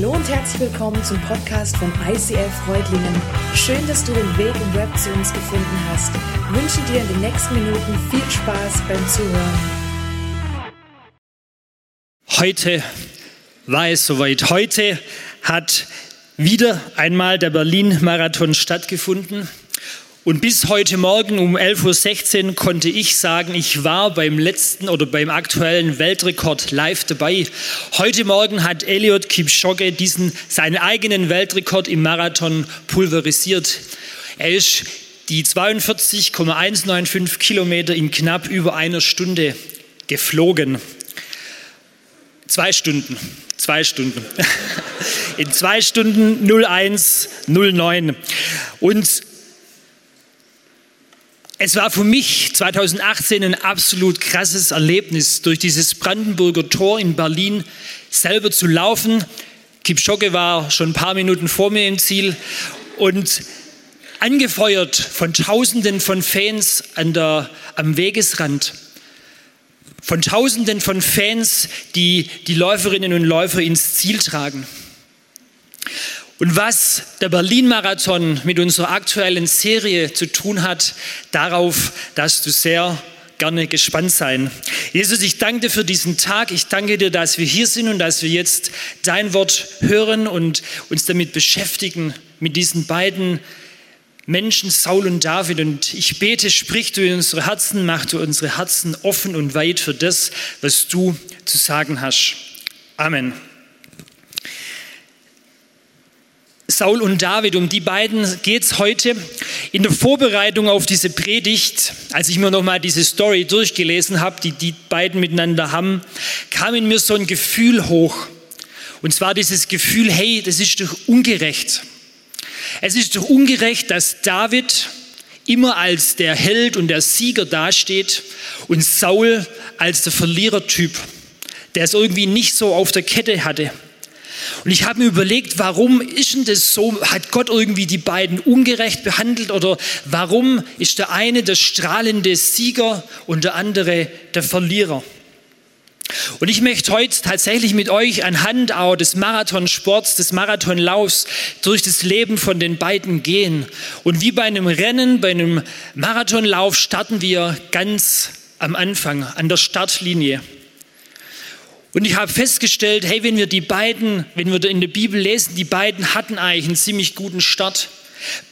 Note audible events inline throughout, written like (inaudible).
Hallo und herzlich willkommen zum Podcast von ICF Freudlingen. Schön, dass du den Weg im Web zu uns gefunden hast. Ich wünsche dir in den nächsten Minuten viel Spaß beim Zuhören. Heute war es soweit. Heute hat wieder einmal der Berlin-Marathon stattgefunden. Und bis heute Morgen um 11.16 Uhr konnte ich sagen, ich war beim letzten oder beim aktuellen Weltrekord live dabei. Heute Morgen hat Eliot Kipchoge diesen, seinen eigenen Weltrekord im Marathon pulverisiert. Er ist die 42,195 Kilometer in knapp über einer Stunde geflogen. Zwei Stunden, zwei Stunden. (laughs) In zwei Stunden 0109. Und es war für mich 2018 ein absolut krasses Erlebnis, durch dieses Brandenburger Tor in Berlin selber zu laufen. Kipchoge war schon ein paar Minuten vor mir im Ziel und angefeuert von Tausenden von Fans an der, am Wegesrand, von Tausenden von Fans, die die Läuferinnen und Läufer ins Ziel tragen. Und was der Berlin-Marathon mit unserer aktuellen Serie zu tun hat, darauf darfst du sehr gerne gespannt sein. Jesus, ich danke dir für diesen Tag. Ich danke dir, dass wir hier sind und dass wir jetzt dein Wort hören und uns damit beschäftigen, mit diesen beiden Menschen, Saul und David. Und ich bete, sprich du in unsere Herzen, mach du unsere Herzen offen und weit für das, was du zu sagen hast. Amen. Saul und David, um die beiden geht es heute. In der Vorbereitung auf diese Predigt, als ich mir nochmal diese Story durchgelesen habe, die die beiden miteinander haben, kam in mir so ein Gefühl hoch. Und zwar dieses Gefühl, hey, das ist doch ungerecht. Es ist doch ungerecht, dass David immer als der Held und der Sieger dasteht und Saul als der Verlierertyp, der es irgendwie nicht so auf der Kette hatte. Und ich habe mir überlegt, warum ist denn das so? Hat Gott irgendwie die beiden ungerecht behandelt oder warum ist der eine der strahlende Sieger und der andere der Verlierer? Und ich möchte heute tatsächlich mit euch anhand auch des Marathonsports, des Marathonlaufs durch das Leben von den beiden gehen. Und wie bei einem Rennen, bei einem Marathonlauf starten wir ganz am Anfang, an der Startlinie. Und ich habe festgestellt, hey, wenn wir die beiden, wenn wir in der Bibel lesen, die beiden hatten eigentlich einen ziemlich guten Start.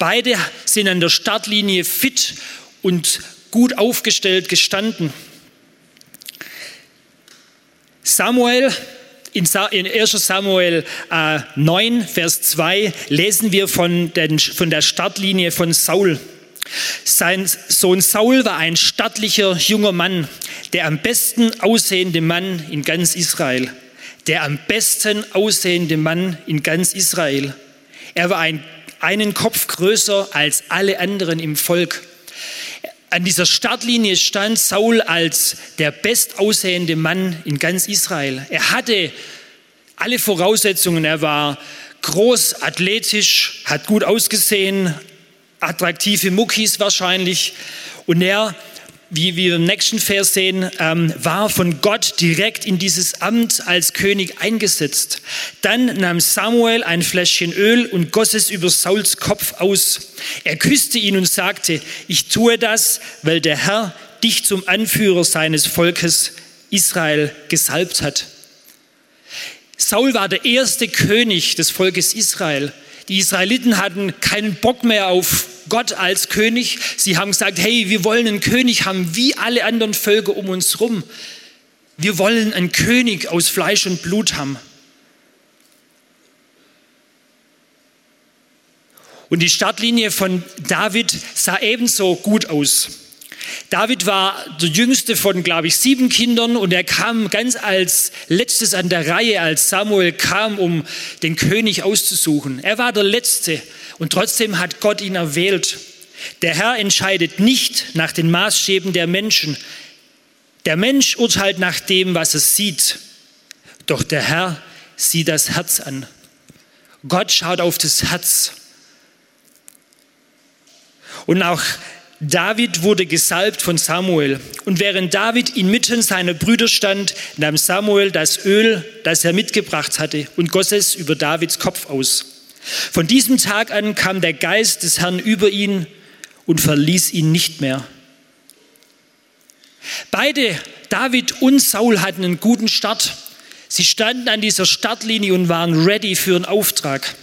Beide sind an der Startlinie fit und gut aufgestellt gestanden. Samuel, in 1 Samuel 9, äh, Vers 2 lesen wir von, der Startlinie von Saul. Sein Sohn Saul war ein stattlicher junger Mann, der am besten aussehende Mann in ganz Israel. Der am besten aussehende Mann in ganz Israel. Er war ein, einen Kopf größer als alle anderen im Volk. An dieser Startlinie stand Saul als der bestaussehende Mann in ganz Israel. Er hatte alle Voraussetzungen. Er war groß, athletisch, hat gut ausgesehen, attraktive Muckis wahrscheinlich. Und er, wie wir im nächsten Vers sehen, ähm, war von Gott direkt in dieses Amt als König eingesetzt. Dann nahm Samuel ein Fläschchen Öl und goss es über Sauls Kopf aus. Er küsste ihn und sagte, ich tue das, weil der Herr dich zum Anführer seines Volkes Israel gesalbt hat. Saul war der erste König des Volkes Israel. Die Israeliten hatten keinen Bock mehr auf Gott als König. Sie haben gesagt, hey, wir wollen einen König haben wie alle anderen Völker um uns herum. Wir wollen einen König aus Fleisch und Blut haben. Und die Startlinie von David sah ebenso gut aus. David war der jüngste von, glaube ich, sieben Kindern und er kam ganz als letztes an der Reihe, als Samuel kam, um den König auszusuchen. Er war der Letzte und trotzdem hat Gott ihn erwählt. Der Herr entscheidet nicht nach den Maßstäben der Menschen. Der Mensch urteilt nach dem, was er sieht. Doch der Herr sieht das Herz an. Gott schaut auf das Herz. Und auch David wurde gesalbt von Samuel. Und während David inmitten seiner Brüder stand, nahm Samuel das Öl, das er mitgebracht hatte, und goss es über Davids Kopf aus. Von diesem Tag an kam der Geist des Herrn über ihn und verließ ihn nicht mehr. Beide, David und Saul, hatten einen guten Start. Sie standen an dieser Startlinie und waren ready für einen Auftrag.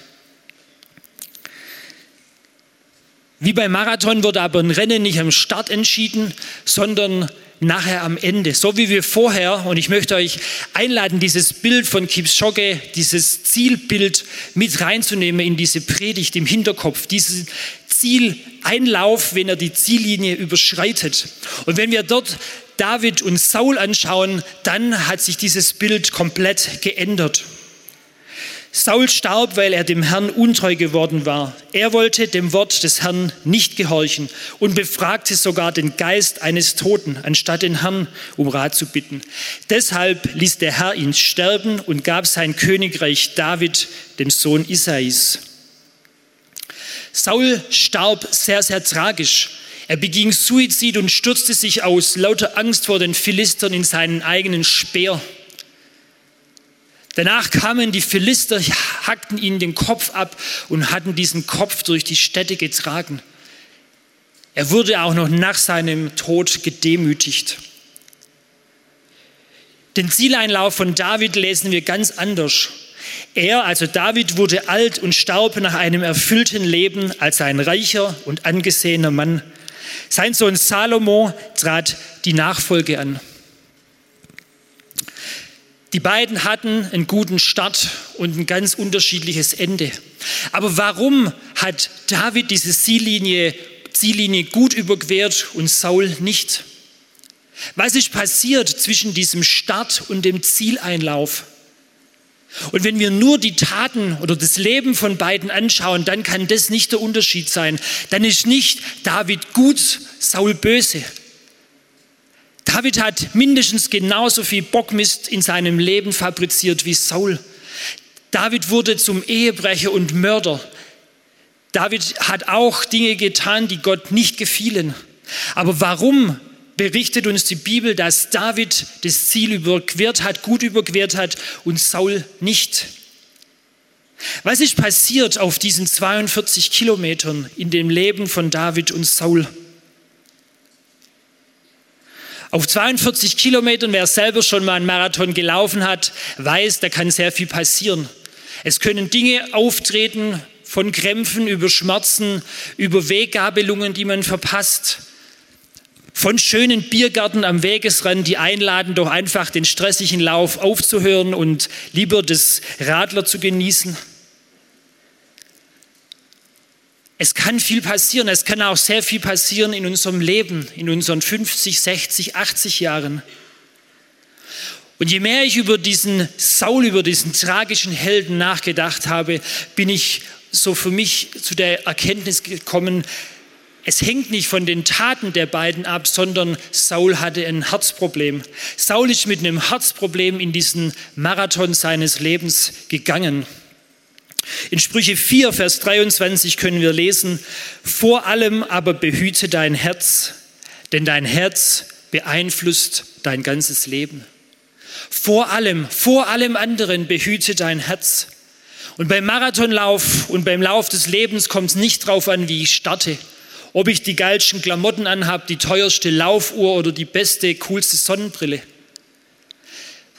Wie beim Marathon wird aber ein Rennen nicht am Start entschieden, sondern nachher am Ende. So wie wir vorher, und ich möchte euch einladen, dieses Bild von Kipchoge, dieses Zielbild mit reinzunehmen in diese Predigt im Hinterkopf, diesen Zieleinlauf, wenn er die Ziellinie überschreitet. Und wenn wir dort David und Saul anschauen, dann hat sich dieses Bild komplett geändert. Saul starb, weil er dem Herrn untreu geworden war. Er wollte dem Wort des Herrn nicht gehorchen und befragte sogar den Geist eines Toten, anstatt den Herrn um Rat zu bitten. Deshalb ließ der Herr ihn sterben und gab sein Königreich David, dem Sohn Isais. Saul starb sehr, sehr tragisch. Er beging Suizid und stürzte sich aus lauter Angst vor den Philistern in seinen eigenen Speer. Danach kamen die Philister, hackten ihnen den Kopf ab und hatten diesen Kopf durch die Städte getragen. Er wurde auch noch nach seinem Tod gedemütigt. Den Zieleinlauf von David lesen wir ganz anders. Er, also David, wurde alt und starb nach einem erfüllten Leben als ein reicher und angesehener Mann. Sein Sohn Salomo trat die Nachfolge an. Die beiden hatten einen guten Start und ein ganz unterschiedliches Ende. Aber warum hat David diese Ziellinie, Ziellinie gut überquert und Saul nicht? Was ist passiert zwischen diesem Start und dem Zieleinlauf? Und wenn wir nur die Taten oder das Leben von beiden anschauen, dann kann das nicht der Unterschied sein. Dann ist nicht David gut, Saul böse. David hat mindestens genauso viel Bockmist in seinem Leben fabriziert wie Saul. David wurde zum Ehebrecher und Mörder. David hat auch Dinge getan, die Gott nicht gefielen. Aber warum berichtet uns die Bibel, dass David das Ziel überquert hat, gut überquert hat und Saul nicht? Was ist passiert auf diesen 42 Kilometern in dem Leben von David und Saul? Auf 42 Kilometern, wer selber schon mal einen Marathon gelaufen hat, weiß, da kann sehr viel passieren. Es können Dinge auftreten, von Krämpfen über Schmerzen, über Weggabelungen, die man verpasst, von schönen Biergärten am Wegesrand, die einladen, doch einfach den stressigen Lauf aufzuhören und lieber das Radler zu genießen. Es kann viel passieren, es kann auch sehr viel passieren in unserem Leben, in unseren 50, 60, 80 Jahren. Und je mehr ich über diesen Saul, über diesen tragischen Helden nachgedacht habe, bin ich so für mich zu der Erkenntnis gekommen, es hängt nicht von den Taten der beiden ab, sondern Saul hatte ein Herzproblem. Saul ist mit einem Herzproblem in diesen Marathon seines Lebens gegangen. In Sprüche 4, Vers 23 können wir lesen, vor allem aber behüte dein Herz, denn dein Herz beeinflusst dein ganzes Leben. Vor allem, vor allem anderen behüte dein Herz. Und beim Marathonlauf und beim Lauf des Lebens kommt es nicht darauf an, wie ich starte, ob ich die geilsten Klamotten anhabe, die teuerste Laufuhr oder die beste, coolste Sonnenbrille.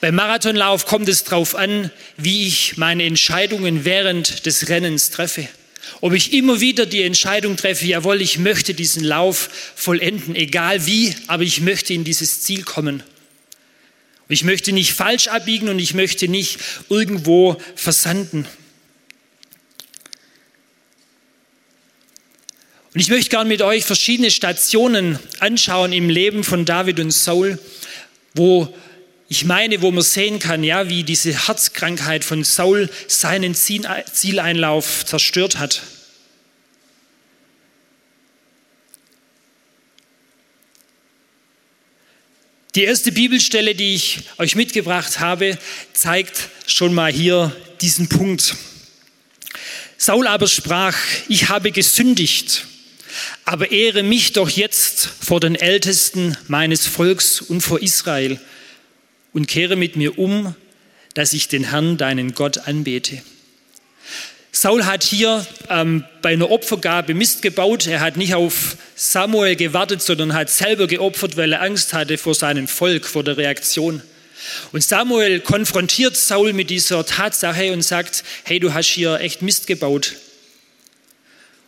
Beim Marathonlauf kommt es darauf an, wie ich meine Entscheidungen während des Rennens treffe. Ob ich immer wieder die Entscheidung treffe, jawohl, ich möchte diesen Lauf vollenden, egal wie, aber ich möchte in dieses Ziel kommen. Ich möchte nicht falsch abbiegen und ich möchte nicht irgendwo versanden. Und ich möchte gerne mit euch verschiedene Stationen anschauen im Leben von David und Saul, wo ich meine, wo man sehen kann, ja, wie diese Herzkrankheit von Saul seinen Zieleinlauf zerstört hat. Die erste Bibelstelle, die ich euch mitgebracht habe, zeigt schon mal hier diesen Punkt. Saul aber sprach, ich habe gesündigt. Aber ehre mich doch jetzt vor den Ältesten meines Volks und vor Israel und kehre mit mir um, dass ich den Herrn, deinen Gott, anbete. Saul hat hier ähm, bei einer Opfergabe Mist gebaut. Er hat nicht auf Samuel gewartet, sondern hat selber geopfert, weil er Angst hatte vor seinem Volk, vor der Reaktion. Und Samuel konfrontiert Saul mit dieser Tatsache und sagt, hey, du hast hier echt Mist gebaut.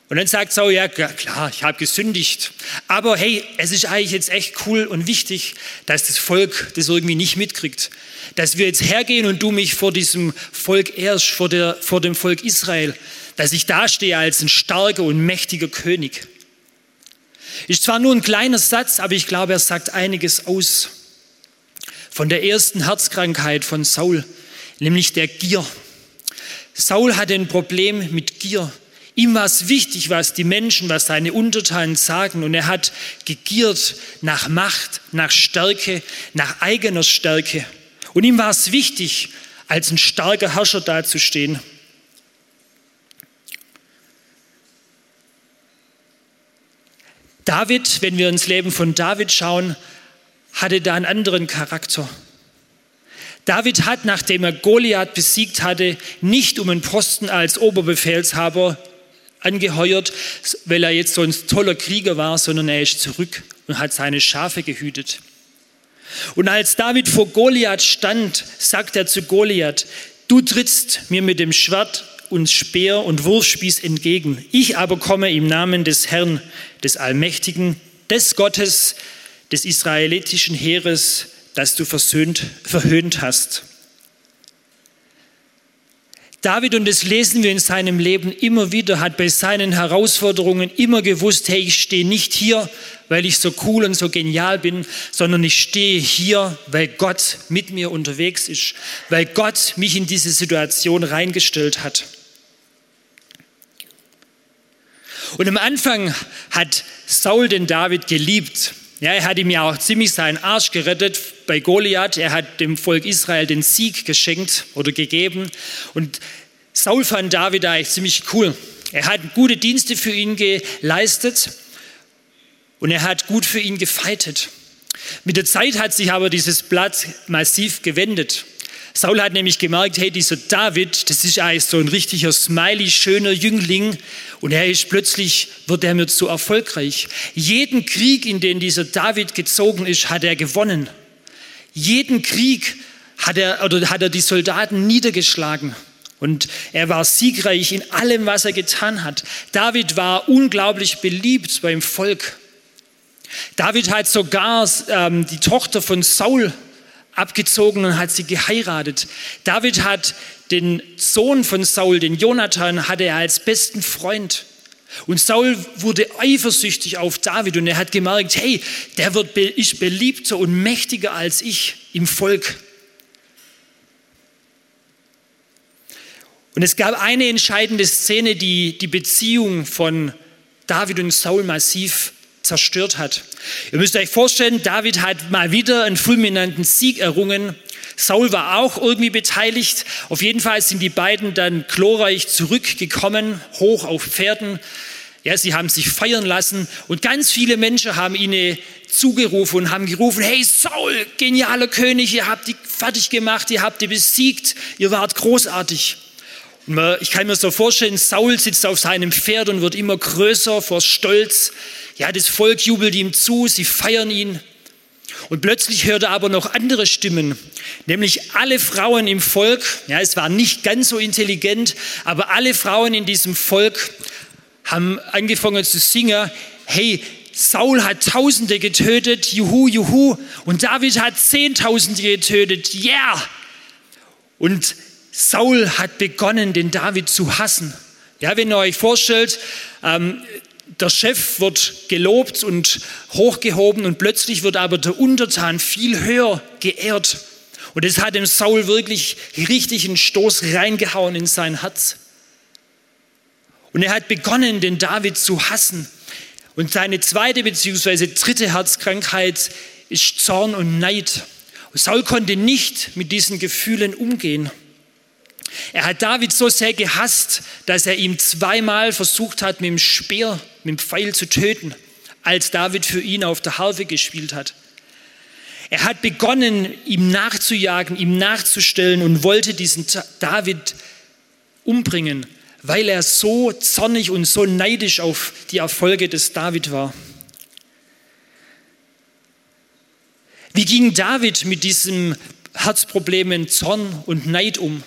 Und dann sagt Saul, ja klar, ich habe gesündigt. Aber hey, es ist eigentlich jetzt echt cool und wichtig, dass das Volk das irgendwie nicht mitkriegt. Dass wir jetzt hergehen und du mich vor diesem Volk ehrst, vor, der, vor dem Volk Israel. Dass ich dastehe als ein starker und mächtiger König. Ist zwar nur ein kleiner Satz, aber ich glaube, er sagt einiges aus. Von der ersten Herzkrankheit von Saul, nämlich der Gier. Saul hatte ein Problem mit Gier. Ihm war es wichtig, was die Menschen, was seine Untertanen sagen. Und er hat gegiert nach Macht, nach Stärke, nach eigener Stärke. Und ihm war es wichtig, als ein starker Herrscher dazustehen. David, wenn wir ins Leben von David schauen, hatte da einen anderen Charakter. David hat, nachdem er Goliath besiegt hatte, nicht um einen Posten als Oberbefehlshaber angeheuert, weil er jetzt so ein toller Krieger war, sondern er ist zurück und hat seine Schafe gehütet. Und als David vor Goliath stand, sagt er zu Goliath, du trittst mir mit dem Schwert und Speer und Wurfspieß entgegen. Ich aber komme im Namen des Herrn, des Allmächtigen, des Gottes, des israelitischen Heeres, das du versöhnt, verhöhnt hast. David, und das lesen wir in seinem Leben immer wieder, hat bei seinen Herausforderungen immer gewusst, hey, ich stehe nicht hier, weil ich so cool und so genial bin, sondern ich stehe hier, weil Gott mit mir unterwegs ist, weil Gott mich in diese Situation reingestellt hat. Und am Anfang hat Saul den David geliebt. Ja, er hat ihm ja auch ziemlich seinen Arsch gerettet bei Goliath. Er hat dem Volk Israel den Sieg geschenkt oder gegeben. Und Saul fand David eigentlich ziemlich cool. Er hat gute Dienste für ihn geleistet und er hat gut für ihn gefeitet. Mit der Zeit hat sich aber dieses Blatt massiv gewendet. Saul hat nämlich gemerkt, hey, dieser David, das ist eigentlich so ein richtiger smiley, schöner Jüngling und er ist plötzlich, wird er mir zu erfolgreich. Jeden Krieg, in den dieser David gezogen ist, hat er gewonnen. Jeden Krieg hat er, oder hat er die Soldaten niedergeschlagen. Und er war siegreich in allem, was er getan hat. David war unglaublich beliebt beim Volk. David hat sogar ähm, die Tochter von Saul abgezogen und hat sie geheiratet. David hat den Sohn von Saul, den Jonathan, hatte er als besten Freund. Und Saul wurde eifersüchtig auf David und er hat gemerkt, hey, der wird ist beliebter und mächtiger als ich im Volk. Und es gab eine entscheidende Szene, die die Beziehung von David und Saul massiv zerstört hat. Ihr müsst euch vorstellen, David hat mal wieder einen fulminanten Sieg errungen. Saul war auch irgendwie beteiligt. Auf jeden Fall sind die beiden dann glorreich zurückgekommen, hoch auf Pferden. Ja, sie haben sich feiern lassen und ganz viele Menschen haben ihnen zugerufen und haben gerufen, hey Saul, genialer König, ihr habt die fertig gemacht, ihr habt die besiegt, ihr wart großartig. Ich kann mir so vorstellen, Saul sitzt auf seinem Pferd und wird immer größer vor Stolz. Ja, das Volk jubelt ihm zu, sie feiern ihn. Und plötzlich hört er aber noch andere Stimmen, nämlich alle Frauen im Volk, ja, es war nicht ganz so intelligent, aber alle Frauen in diesem Volk haben angefangen zu singen, hey, Saul hat Tausende getötet, juhu, juhu, und David hat Zehntausende getötet, yeah. Und Saul hat begonnen, den David zu hassen. Ja, wenn ihr euch vorstellt, ähm, der Chef wird gelobt und hochgehoben und plötzlich wird aber der Untertan viel höher geehrt. Und es hat dem Saul wirklich richtig einen Stoß reingehauen in sein Herz. Und er hat begonnen, den David zu hassen. Und seine zweite bzw. dritte Herzkrankheit ist Zorn und Neid. Und Saul konnte nicht mit diesen Gefühlen umgehen. Er hat David so sehr gehasst, dass er ihm zweimal versucht hat, mit dem Speer, mit dem Pfeil zu töten, als David für ihn auf der Harfe gespielt hat. Er hat begonnen, ihm nachzujagen, ihm nachzustellen und wollte diesen David umbringen, weil er so zornig und so neidisch auf die Erfolge des David war. Wie ging David mit diesem Herzproblemen Zorn und Neid um?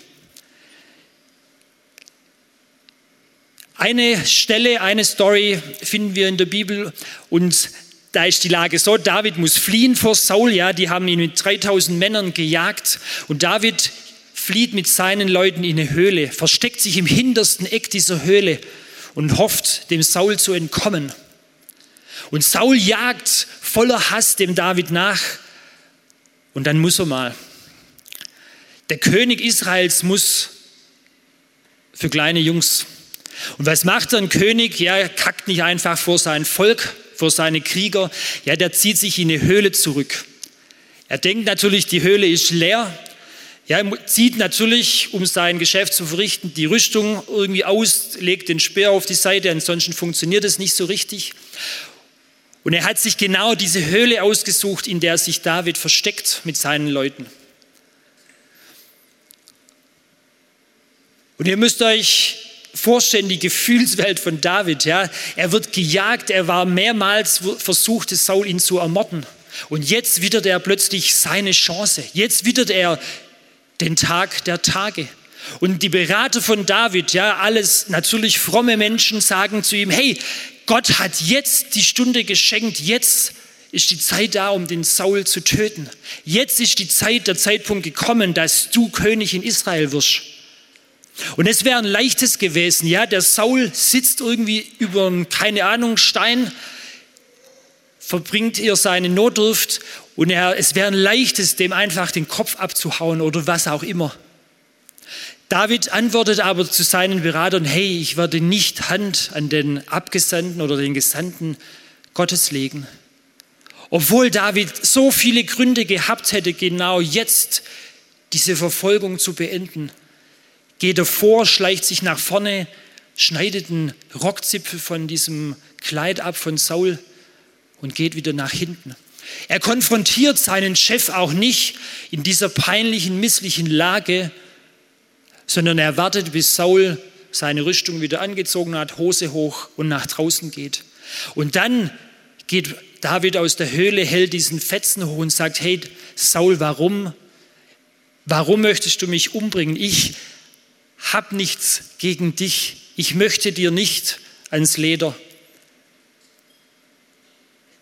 Eine Stelle, eine Story finden wir in der Bibel und da ist die Lage so, David muss fliehen vor Saul, ja, die haben ihn mit 3000 Männern gejagt und David flieht mit seinen Leuten in eine Höhle, versteckt sich im hintersten Eck dieser Höhle und hofft, dem Saul zu entkommen. Und Saul jagt voller Hass dem David nach und dann muss er mal. Der König Israels muss für kleine Jungs und was macht ein König? Ja, er kackt nicht einfach vor sein Volk, vor seine Krieger. Ja, der zieht sich in eine Höhle zurück. Er denkt natürlich, die Höhle ist leer. Ja, er zieht natürlich, um sein Geschäft zu verrichten, die Rüstung irgendwie aus, legt den Speer auf die Seite, ansonsten funktioniert es nicht so richtig. Und er hat sich genau diese Höhle ausgesucht, in der sich David versteckt mit seinen Leuten. Und ihr müsst euch vorstellen, die Gefühlswelt von David. Ja? Er wird gejagt, er war mehrmals versucht, Saul ihn zu ermorden. Und jetzt wittert er plötzlich seine Chance. Jetzt wittert er den Tag der Tage. Und die Berater von David, ja, alles natürlich fromme Menschen sagen zu ihm, hey, Gott hat jetzt die Stunde geschenkt, jetzt ist die Zeit da, um den Saul zu töten. Jetzt ist die Zeit, der Zeitpunkt gekommen, dass du König in Israel wirst. Und es wäre ein leichtes gewesen, ja, der Saul sitzt irgendwie über einen, keine Ahnung, Stein, verbringt ihr seine Notdurft und er, es wäre ein leichtes, dem einfach den Kopf abzuhauen oder was auch immer. David antwortet aber zu seinen Beratern, hey, ich werde nicht Hand an den Abgesandten oder den Gesandten Gottes legen. Obwohl David so viele Gründe gehabt hätte, genau jetzt diese Verfolgung zu beenden geht er vor, schleicht sich nach vorne, schneidet einen Rockzipfel von diesem Kleid ab von Saul und geht wieder nach hinten. Er konfrontiert seinen Chef auch nicht in dieser peinlichen, misslichen Lage, sondern er wartet, bis Saul seine Rüstung wieder angezogen hat, Hose hoch und nach draußen geht. Und dann geht David aus der Höhle, hält diesen Fetzen hoch und sagt, hey Saul, warum? Warum möchtest du mich umbringen? Ich hab nichts gegen dich, ich möchte dir nicht ans Leder.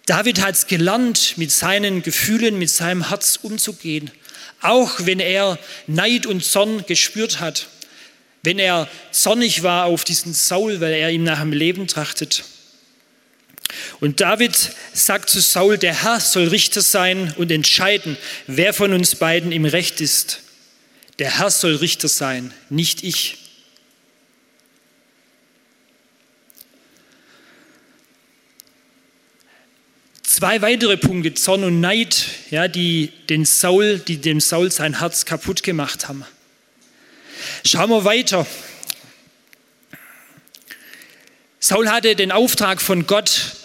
David hat es gelernt, mit seinen Gefühlen, mit seinem Herz umzugehen, auch wenn er Neid und Zorn gespürt hat, wenn er zornig war auf diesen Saul, weil er ihm nach dem Leben trachtet. Und David sagt zu Saul, der Herr soll Richter sein und entscheiden, wer von uns beiden im Recht ist. Der Herr soll Richter sein, nicht ich. Zwei weitere Punkte, Zorn und Neid, ja, die, den Saul, die dem Saul sein Herz kaputt gemacht haben. Schauen wir weiter. Saul hatte den Auftrag von Gott,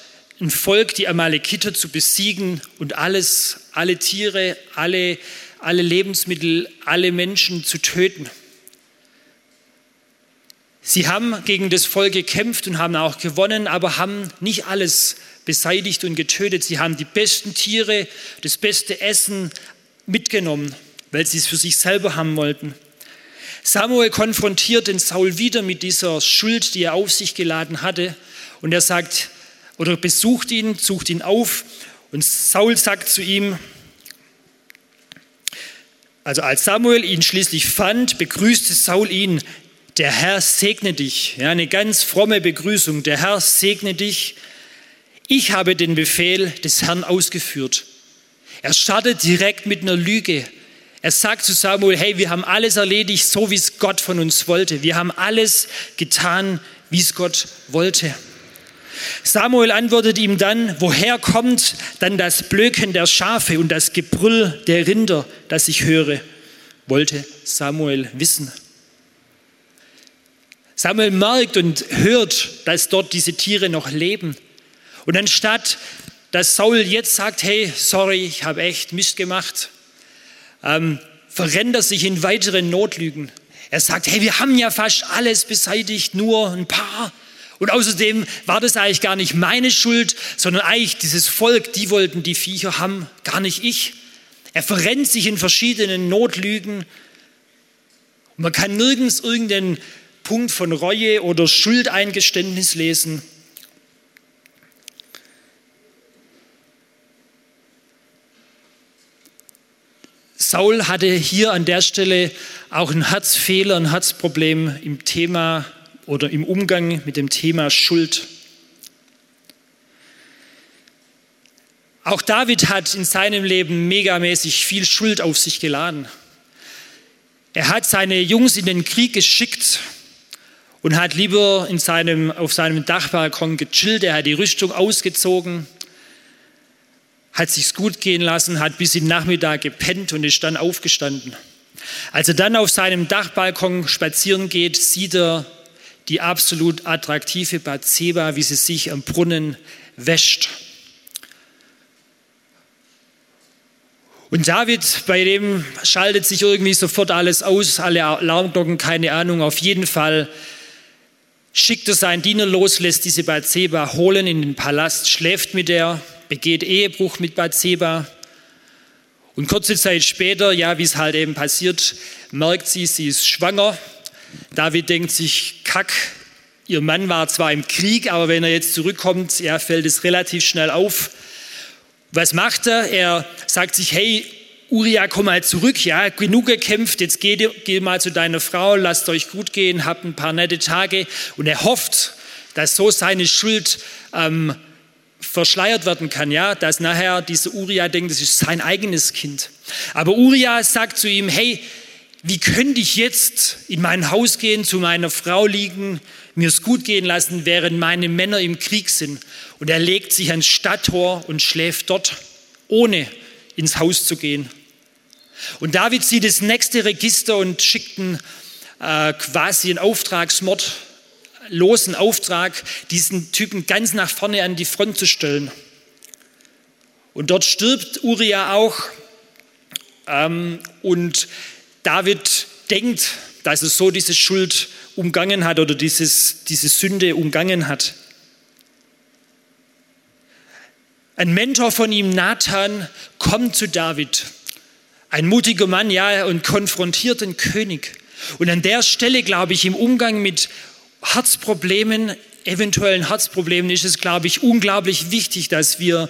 ein Volk, die Amalekiter, zu besiegen und alles, alle Tiere, alle alle Lebensmittel, alle Menschen zu töten. Sie haben gegen das Volk gekämpft und haben auch gewonnen, aber haben nicht alles beseitigt und getötet. Sie haben die besten Tiere, das beste Essen mitgenommen, weil sie es für sich selber haben wollten. Samuel konfrontiert den Saul wieder mit dieser Schuld, die er auf sich geladen hatte. Und er sagt, oder besucht ihn, sucht ihn auf. Und Saul sagt zu ihm, also als Samuel ihn schließlich fand, begrüßte Saul ihn, der Herr segne dich. Ja, eine ganz fromme Begrüßung, der Herr segne dich. Ich habe den Befehl des Herrn ausgeführt. Er startet direkt mit einer Lüge. Er sagt zu Samuel, hey, wir haben alles erledigt, so wie es Gott von uns wollte. Wir haben alles getan, wie es Gott wollte. Samuel antwortet ihm dann, woher kommt dann das Blöken der Schafe und das Gebrüll der Rinder, das ich höre, wollte Samuel wissen. Samuel merkt und hört, dass dort diese Tiere noch leben. Und anstatt, dass Saul jetzt sagt, hey, sorry, ich habe echt Mist gemacht, ähm, verrennt er sich in weitere Notlügen. Er sagt, hey, wir haben ja fast alles beseitigt, nur ein paar. Und außerdem war das eigentlich gar nicht meine Schuld, sondern eigentlich dieses Volk, die wollten die Viecher haben, gar nicht ich. Er verrennt sich in verschiedenen Notlügen. Und man kann nirgends irgendeinen Punkt von Reue oder Schuldeingeständnis lesen. Saul hatte hier an der Stelle auch einen Herzfehler, ein Herzproblem im Thema oder im Umgang mit dem Thema Schuld. Auch David hat in seinem Leben megamäßig viel Schuld auf sich geladen. Er hat seine Jungs in den Krieg geschickt und hat lieber in seinem, auf seinem Dachbalkon gechillt. Er hat die Rüstung ausgezogen hat sich's gut gehen lassen, hat bis den Nachmittag gepennt und ist dann aufgestanden. Als er dann auf seinem Dachbalkon spazieren geht, sieht er die absolut attraktive Bathseba, wie sie sich am Brunnen wäscht. Und David, bei dem schaltet sich irgendwie sofort alles aus, alle Alarmglocken, keine Ahnung. Auf jeden Fall schickt er seinen Diener los, lässt diese Bathseba holen in den Palast, schläft mit der, begeht Ehebruch mit Bathseba. Und kurze Zeit später, ja, wie es halt eben passiert, merkt sie, sie ist schwanger. David denkt sich, kack, ihr Mann war zwar im Krieg, aber wenn er jetzt zurückkommt, ja, fällt es relativ schnell auf. Was macht er? Er sagt sich, hey, Uriah, komm mal zurück, ja, genug gekämpft, jetzt geh, geh mal zu deiner Frau, lasst euch gut gehen, habt ein paar nette Tage. Und er hofft, dass so seine Schuld ähm, verschleiert werden kann, ja, dass nachher dieser Uriah denkt, das ist sein eigenes Kind. Aber Uriah sagt zu ihm, hey, wie könnte ich jetzt in mein Haus gehen, zu meiner Frau liegen, mir es gut gehen lassen, während meine Männer im Krieg sind? Und er legt sich ans Stadttor und schläft dort, ohne ins Haus zu gehen. Und David sieht das nächste Register und schickt einen, äh, quasi einen Auftragsmord losen Auftrag, diesen Typen ganz nach vorne an die Front zu stellen. Und dort stirbt Uriah auch. Ähm, und David denkt, dass er so diese Schuld umgangen hat oder dieses, diese Sünde umgangen hat. Ein Mentor von ihm, Nathan, kommt zu David. Ein mutiger Mann, ja, und konfrontiert den König. Und an der Stelle, glaube ich, im Umgang mit Herzproblemen, eventuellen Herzproblemen ist es, glaube ich, unglaublich wichtig, dass wir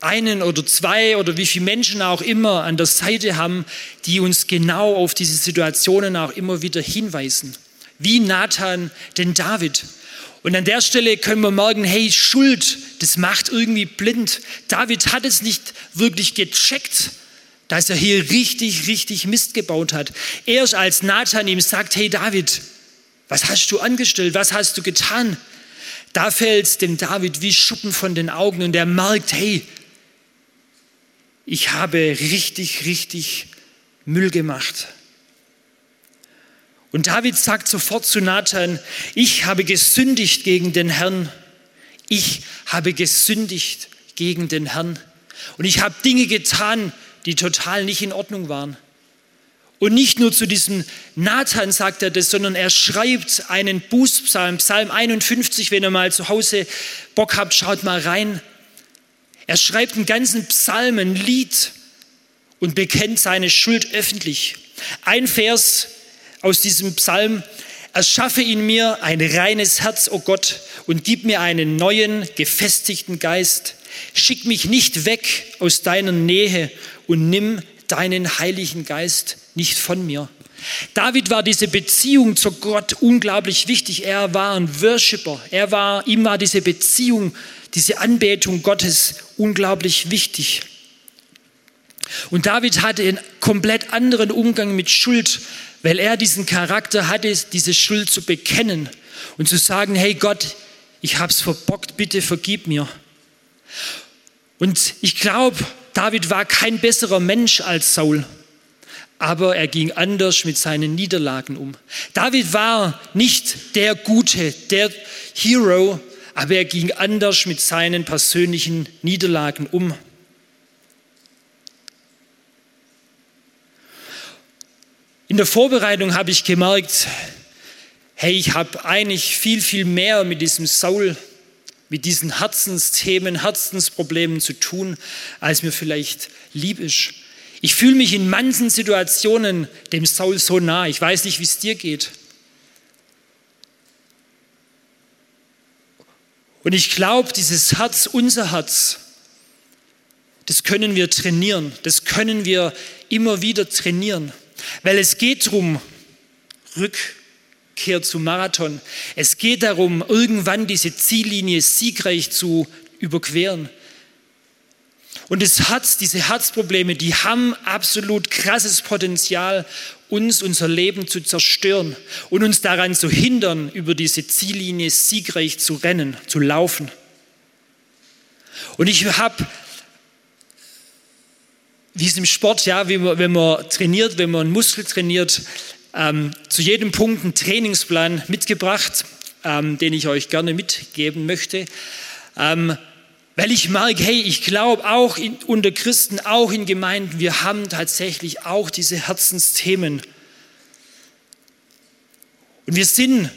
einen oder zwei oder wie viele Menschen auch immer an der Seite haben, die uns genau auf diese Situationen auch immer wieder hinweisen. Wie Nathan den David. Und an der Stelle können wir merken, hey, Schuld, das macht irgendwie blind. David hat es nicht wirklich gecheckt, dass er hier richtig, richtig Mist gebaut hat. Erst als Nathan ihm sagt, hey David, was hast du angestellt? Was hast du getan? Da fällt es dem David wie Schuppen von den Augen und er merkt, hey, ich habe richtig, richtig Müll gemacht. Und David sagt sofort zu Nathan, ich habe gesündigt gegen den Herrn. Ich habe gesündigt gegen den Herrn. Und ich habe Dinge getan, die total nicht in Ordnung waren. Und nicht nur zu diesem Nathan sagt er das, sondern er schreibt einen Bußpsalm, Psalm 51, wenn ihr mal zu Hause Bock habt, schaut mal rein. Er schreibt einen ganzen Psalm, ein Lied und bekennt seine Schuld öffentlich. Ein Vers aus diesem Psalm, erschaffe in mir ein reines Herz, o oh Gott, und gib mir einen neuen, gefestigten Geist. Schick mich nicht weg aus deiner Nähe und nimm deinen Heiligen Geist nicht von mir. David war diese Beziehung zu Gott unglaublich wichtig. Er war ein Worshipper. Er war, ihm war diese Beziehung, diese Anbetung Gottes unglaublich wichtig. Und David hatte einen komplett anderen Umgang mit Schuld, weil er diesen Charakter hatte, diese Schuld zu bekennen und zu sagen, hey Gott, ich hab's verbockt, bitte vergib mir. Und ich glaube, David war kein besserer Mensch als Saul. aber er ging anders mit seinen Niederlagen um. David war nicht der Gute, der Hero, aber er ging anders mit seinen persönlichen Niederlagen um. In der Vorbereitung habe ich gemerkt, hey, ich habe eigentlich viel, viel mehr mit diesem Saul, mit diesen Herzensthemen, Herzensproblemen zu tun, als mir vielleicht lieb ist. Ich fühle mich in manchen Situationen dem Saul so nah. Ich weiß nicht, wie es dir geht. Und ich glaube, dieses Herz, unser Herz, das können wir trainieren. Das können wir immer wieder trainieren. Weil es geht darum, Rückkehr zum Marathon. Es geht darum, irgendwann diese Ziellinie siegreich zu überqueren. Und das Herz, diese Herzprobleme, die haben absolut krasses Potenzial, uns unser Leben zu zerstören und uns daran zu hindern, über diese Ziellinie siegreich zu rennen, zu laufen. Und ich habe, wie es im Sport, ja, man, wenn man trainiert, wenn man einen Muskel trainiert, ähm, zu jedem Punkt einen Trainingsplan mitgebracht, ähm, den ich euch gerne mitgeben möchte. Ähm, weil ich merke, hey, ich glaube auch in, unter Christen, auch in Gemeinden, wir haben tatsächlich auch diese Herzensthemen. Und wir sind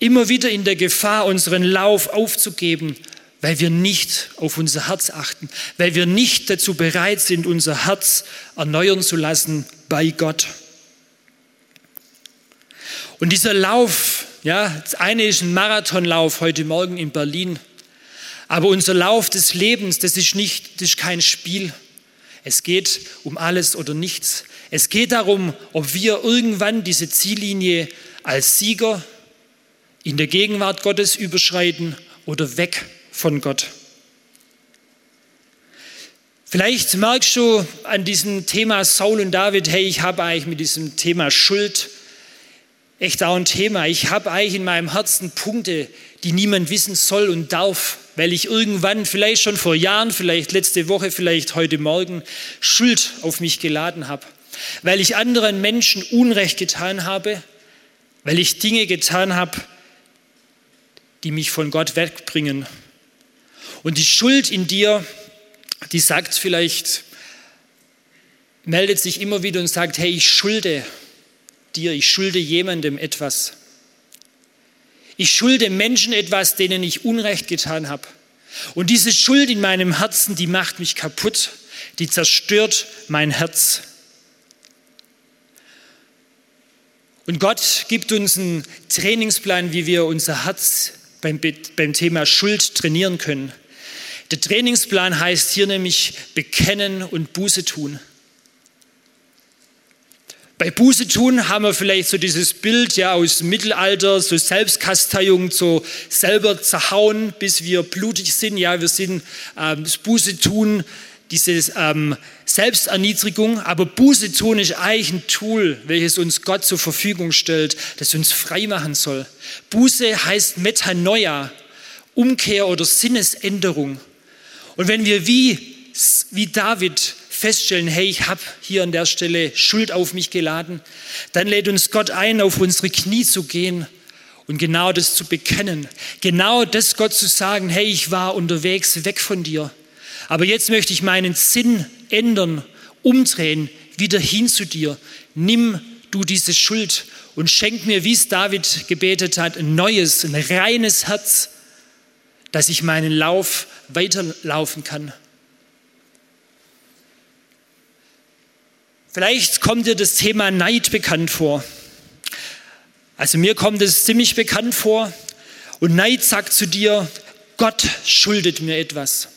immer wieder in der Gefahr, unseren Lauf aufzugeben, weil wir nicht auf unser Herz achten, weil wir nicht dazu bereit sind, unser Herz erneuern zu lassen bei Gott. Und dieser Lauf, ja, das eine ist ein Marathonlauf heute Morgen in Berlin. Aber unser Lauf des Lebens, das ist nicht, das ist kein Spiel. Es geht um alles oder nichts. Es geht darum, ob wir irgendwann diese Ziellinie als Sieger in der Gegenwart Gottes überschreiten oder weg von Gott. Vielleicht merkst du an diesem Thema Saul und David, hey, ich habe eigentlich mit diesem Thema Schuld echt auch ein Thema. Ich habe eigentlich in meinem Herzen Punkte, die niemand wissen soll und darf, weil ich irgendwann, vielleicht schon vor Jahren, vielleicht letzte Woche, vielleicht heute Morgen, Schuld auf mich geladen habe. Weil ich anderen Menschen Unrecht getan habe, weil ich Dinge getan habe, die mich von Gott wegbringen. Und die Schuld in dir, die sagt vielleicht, meldet sich immer wieder und sagt, hey, ich schulde dir, ich schulde jemandem etwas. Ich schulde Menschen etwas, denen ich Unrecht getan habe. Und diese Schuld in meinem Herzen, die macht mich kaputt, die zerstört mein Herz. Und Gott gibt uns einen Trainingsplan, wie wir unser Herz beim, beim Thema Schuld trainieren können. Der Trainingsplan heißt hier nämlich bekennen und Buße tun. Bei Buße tun haben wir vielleicht so dieses Bild ja aus dem Mittelalter, so Selbstkasteiung, so selber zerhauen, bis wir blutig sind. Ja, wir sind ähm, das Buße tun, diese ähm, Selbsterniedrigung. Aber Buße tun ist eigentlich ein Tool, welches uns Gott zur Verfügung stellt, das uns frei machen soll. Buße heißt Metanoia, Umkehr oder Sinnesänderung. Und wenn wir wie, wie David feststellen, hey, ich habe hier an der Stelle Schuld auf mich geladen, dann lädt uns Gott ein, auf unsere Knie zu gehen und genau das zu bekennen. Genau das Gott zu sagen, hey, ich war unterwegs weg von dir. Aber jetzt möchte ich meinen Sinn ändern, umdrehen, wieder hin zu dir. Nimm du diese Schuld und schenk mir, wie es David gebetet hat, ein neues, ein reines Herz, dass ich meinen Lauf weiterlaufen kann. Vielleicht kommt dir das Thema Neid bekannt vor. Also mir kommt es ziemlich bekannt vor. Und Neid sagt zu dir, Gott schuldet mir etwas.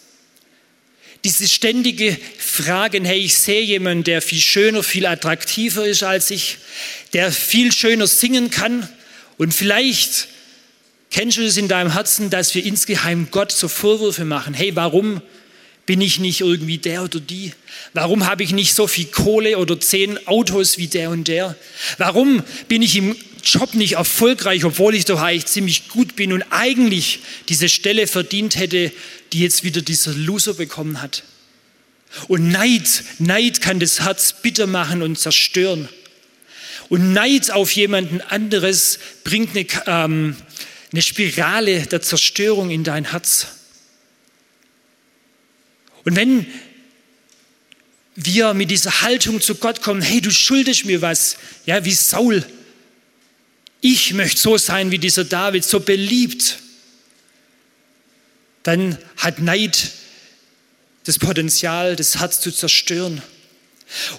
Diese ständige Frage, hey, ich sehe jemanden, der viel schöner, viel attraktiver ist als ich, der viel schöner singen kann. Und vielleicht kennst du es in deinem Herzen, dass wir insgeheim Gott so Vorwürfe machen. Hey, warum bin ich nicht irgendwie der oder die? Warum habe ich nicht so viel Kohle oder zehn Autos wie der und der? Warum bin ich im Job nicht erfolgreich, obwohl ich doch eigentlich ziemlich gut bin und eigentlich diese Stelle verdient hätte, die jetzt wieder dieser Loser bekommen hat? Und Neid, Neid kann das Herz bitter machen und zerstören. Und Neid auf jemanden anderes bringt eine, ähm, eine Spirale der Zerstörung in dein Herz. Und wenn wir mit dieser Haltung zu Gott kommen, hey, du schuldest mir was, ja, wie Saul. Ich möchte so sein wie dieser David, so beliebt. Dann hat Neid das Potenzial, das Herz zu zerstören.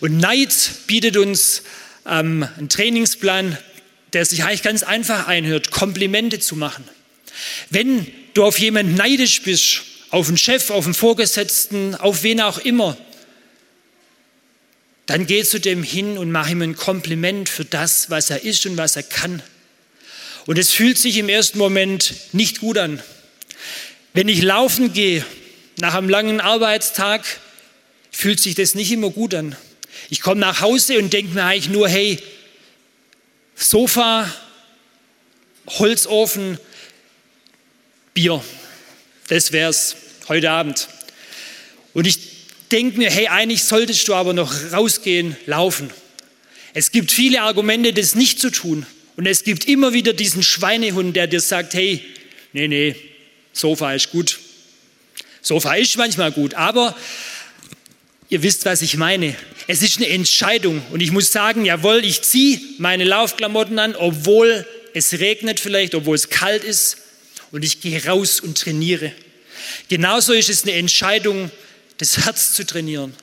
Und Neid bietet uns ähm, einen Trainingsplan, der sich eigentlich ganz einfach einhört, Komplimente zu machen. Wenn du auf jemanden neidisch bist, auf einen Chef, auf einen Vorgesetzten, auf wen auch immer, dann geh zu dem hin und mach ihm ein Kompliment für das, was er ist und was er kann. Und es fühlt sich im ersten Moment nicht gut an. Wenn ich laufen gehe, nach einem langen Arbeitstag, fühlt sich das nicht immer gut an. Ich komme nach Hause und denke mir eigentlich nur, hey, Sofa, Holzofen, Bier, das wär's heute Abend. Und ich denke mir, hey, eigentlich solltest du aber noch rausgehen, laufen. Es gibt viele Argumente, das nicht zu tun. Und es gibt immer wieder diesen Schweinehund, der dir sagt, hey, nee, nee, Sofa ist gut. Sofa ist manchmal gut, aber ihr wisst, was ich meine. Es ist eine Entscheidung und ich muss sagen, jawohl, ich ziehe meine Laufklamotten an, obwohl es regnet vielleicht, obwohl es kalt ist und ich gehe raus und trainiere. Genauso ist es eine Entscheidung, das Herz zu trainieren.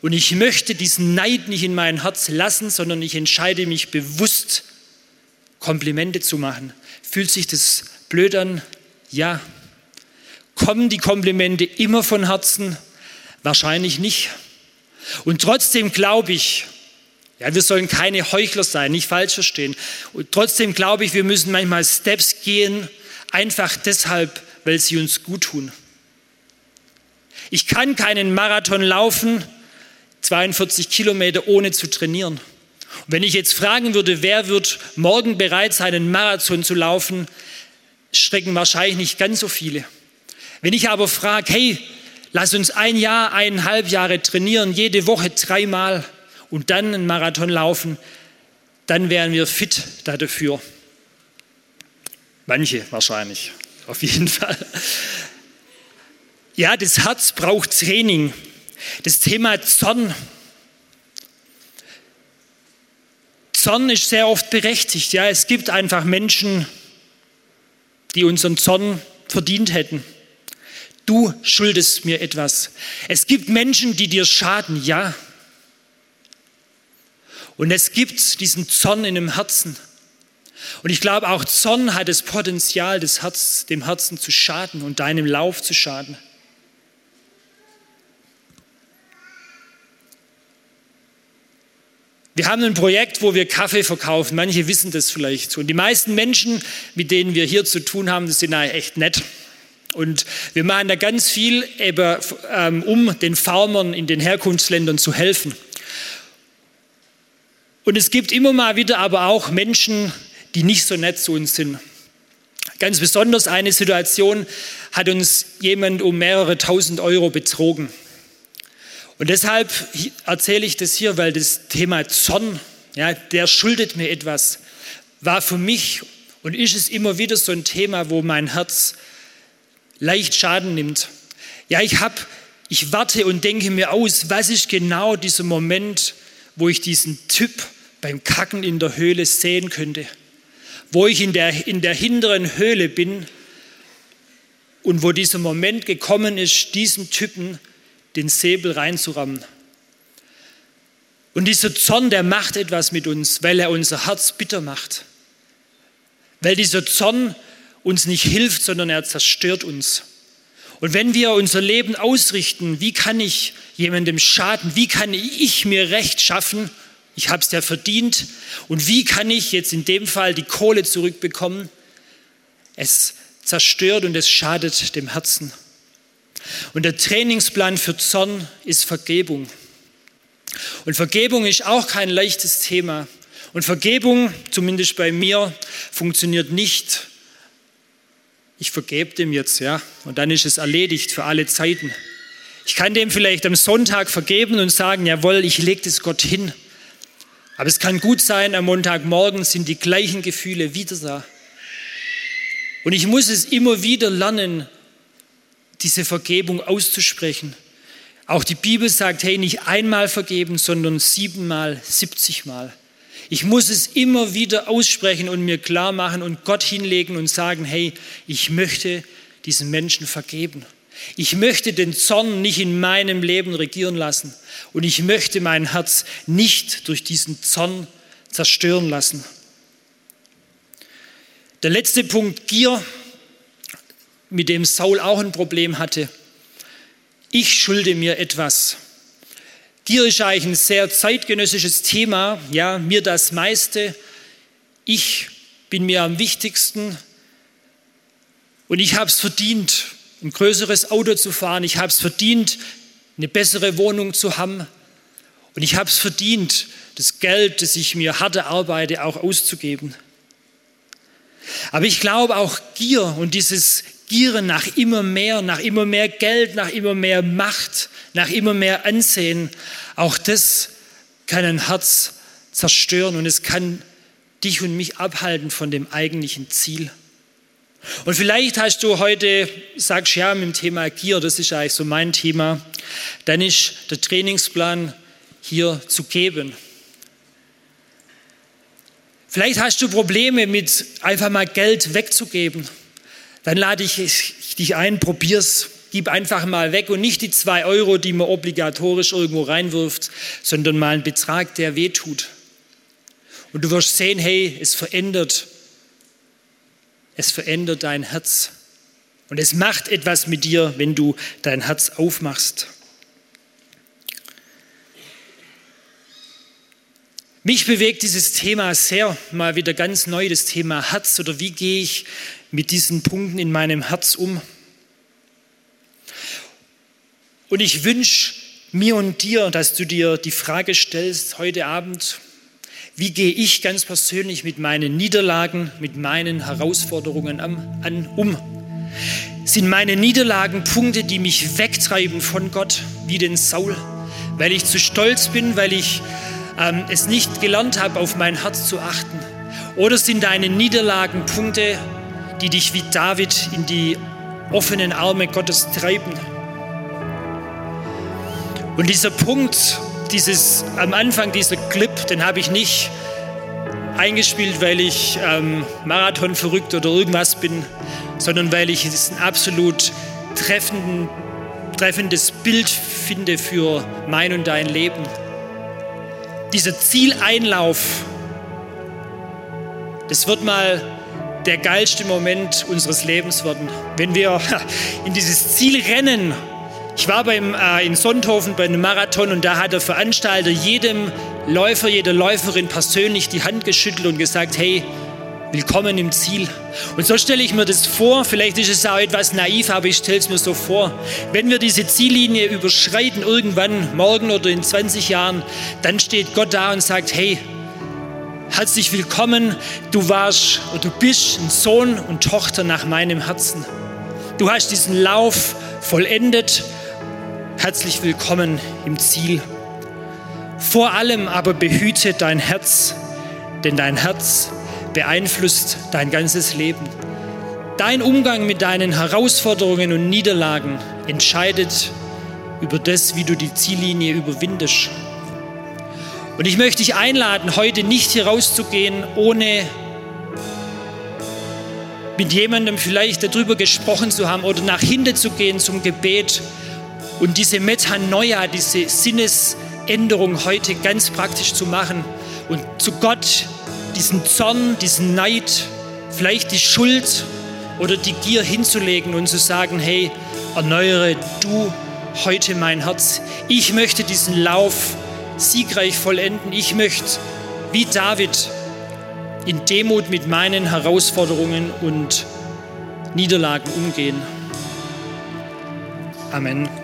Und ich möchte diesen Neid nicht in mein Herz lassen, sondern ich entscheide mich bewusst, Komplimente zu machen. Fühlt sich das blöd an? Ja. Kommen die Komplimente immer von Herzen? Wahrscheinlich nicht. Und trotzdem glaube ich, ja, wir sollen keine Heuchler sein, nicht falsch verstehen. Und trotzdem glaube ich, wir müssen manchmal Steps gehen, einfach deshalb, weil sie uns gut tun. Ich kann keinen Marathon laufen, 42 Kilometer, ohne zu trainieren. Und wenn ich jetzt fragen würde, wer wird morgen bereit sein, einen Marathon zu laufen, schrecken wahrscheinlich nicht ganz so viele. Wenn ich aber frage, hey, lass uns ein Jahr, eineinhalb Jahre trainieren, jede Woche dreimal und dann einen Marathon laufen, dann wären wir fit dafür. Manche wahrscheinlich, auf jeden Fall. Ja, das Herz braucht Training. Das Thema Zorn. Zorn ist sehr oft berechtigt. Ja, es gibt einfach Menschen, die unseren Zorn verdient hätten. Du schuldest mir etwas. Es gibt Menschen, die dir schaden, ja. Und es gibt diesen Zorn in dem Herzen. Und ich glaube, auch Zorn hat das Potenzial, das Herz, dem Herzen zu schaden und deinem Lauf zu schaden. Wir haben ein Projekt, wo wir Kaffee verkaufen. Manche wissen das vielleicht. Und die meisten Menschen, mit denen wir hier zu tun haben, das sind echt nett. Und wir machen da ganz viel, eben, ähm, um den Farmern in den Herkunftsländern zu helfen. Und es gibt immer mal wieder aber auch Menschen, die nicht so nett zu uns sind. Ganz besonders eine Situation hat uns jemand um mehrere tausend Euro betrogen. Und deshalb erzähle ich das hier, weil das Thema Zorn, ja, der schuldet mir etwas, war für mich und ist es immer wieder so ein Thema, wo mein Herz leicht Schaden nimmt. Ja, ich habe, ich warte und denke mir aus, was ist genau dieser Moment, wo ich diesen Typ beim Kacken in der Höhle sehen könnte, wo ich in der, in der hinteren Höhle bin und wo dieser Moment gekommen ist, diesem Typen den Säbel reinzurammen. Und dieser Zorn, der macht etwas mit uns, weil er unser Herz bitter macht. Weil dieser Zorn uns nicht hilft, sondern er zerstört uns. Und wenn wir unser Leben ausrichten, wie kann ich jemandem schaden? Wie kann ich mir Recht schaffen? Ich habe es ja verdient. Und wie kann ich jetzt in dem Fall die Kohle zurückbekommen? Es zerstört und es schadet dem Herzen. Und der Trainingsplan für Zorn ist Vergebung. Und Vergebung ist auch kein leichtes Thema. Und Vergebung, zumindest bei mir, funktioniert nicht. Ich vergebe dem jetzt, ja, und dann ist es erledigt für alle Zeiten. Ich kann dem vielleicht am Sonntag vergeben und sagen, jawohl, ich lege das Gott hin. Aber es kann gut sein, am Montagmorgen sind die gleichen Gefühle wieder da. Und ich muss es immer wieder lernen, diese Vergebung auszusprechen. Auch die Bibel sagt, hey, nicht einmal vergeben, sondern siebenmal, siebzigmal. Ich muss es immer wieder aussprechen und mir klar machen und Gott hinlegen und sagen, hey, ich möchte diesen Menschen vergeben. Ich möchte den Zorn nicht in meinem Leben regieren lassen und ich möchte mein Herz nicht durch diesen Zorn zerstören lassen. Der letzte Punkt, Gier, mit dem Saul auch ein Problem hatte. Ich schulde mir etwas. Gier ist eigentlich ein sehr zeitgenössisches Thema, ja, mir das meiste. Ich bin mir am wichtigsten und ich habe es verdient, ein größeres Auto zu fahren. Ich habe es verdient, eine bessere Wohnung zu haben. Und ich habe es verdient, das Geld, das ich mir hart arbeite, auch auszugeben. Aber ich glaube auch Gier und dieses Gieren nach immer mehr, nach immer mehr Geld, nach immer mehr Macht, nach immer mehr Ansehen, auch das kann ein Herz zerstören und es kann dich und mich abhalten von dem eigentlichen Ziel. Und vielleicht hast du heute, sagst ja, mit dem Thema Gier, das ist eigentlich so mein Thema, dann ist der Trainingsplan hier zu geben. Vielleicht hast du Probleme mit einfach mal Geld wegzugeben. Dann lade ich dich ein, probier's, gib einfach mal weg und nicht die zwei Euro, die man obligatorisch irgendwo reinwirft, sondern mal einen Betrag, der wehtut. Und du wirst sehen, hey, es verändert es verändert dein Herz. Und es macht etwas mit dir, wenn du dein Herz aufmachst. Mich bewegt dieses Thema sehr, mal wieder ganz neu, das Thema Herz oder wie gehe ich mit diesen Punkten in meinem Herz um. Und ich wünsche mir und dir, dass du dir die Frage stellst heute Abend, wie gehe ich ganz persönlich mit meinen Niederlagen, mit meinen Herausforderungen an, um? Sind meine Niederlagen Punkte, die mich wegtreiben von Gott, wie den Saul, weil ich zu stolz bin, weil ich ähm, es nicht gelernt habe, auf mein Herz zu achten? Oder sind deine Niederlagen Punkte, die dich wie David in die offenen Arme Gottes treiben? Und dieser Punkt, dieses, am Anfang dieser Clip, den habe ich nicht eingespielt, weil ich ähm, Marathon verrückt oder irgendwas bin, sondern weil ich es ein absolut treffenden, treffendes Bild finde für mein und dein Leben. Dieser Zieleinlauf, das wird mal der geilste Moment unseres Lebens werden, wenn wir (laughs) in dieses Ziel rennen ich war beim, äh, in Sonthofen bei einem Marathon und da hat der Veranstalter jedem Läufer, jeder Läuferin persönlich die Hand geschüttelt und gesagt, hey, willkommen im Ziel. Und so stelle ich mir das vor, vielleicht ist es auch etwas naiv, aber ich stelle es mir so vor, wenn wir diese Ziellinie überschreiten, irgendwann, morgen oder in 20 Jahren, dann steht Gott da und sagt, hey, herzlich willkommen, du warst oder du bist ein Sohn und Tochter nach meinem Herzen. Du hast diesen Lauf vollendet Herzlich willkommen im Ziel. Vor allem aber behüte dein Herz, denn dein Herz beeinflusst dein ganzes Leben. Dein Umgang mit deinen Herausforderungen und Niederlagen entscheidet über das, wie du die Ziellinie überwindest. Und ich möchte dich einladen, heute nicht hier rauszugehen, ohne mit jemandem vielleicht darüber gesprochen zu haben oder nach hinten zu gehen zum Gebet und diese Metanoia, diese Sinnesänderung heute ganz praktisch zu machen und zu Gott diesen Zorn, diesen Neid, vielleicht die Schuld oder die Gier hinzulegen und zu sagen, hey, erneuere du heute mein Herz. Ich möchte diesen Lauf siegreich vollenden. Ich möchte wie David in Demut mit meinen Herausforderungen und Niederlagen umgehen. Amen.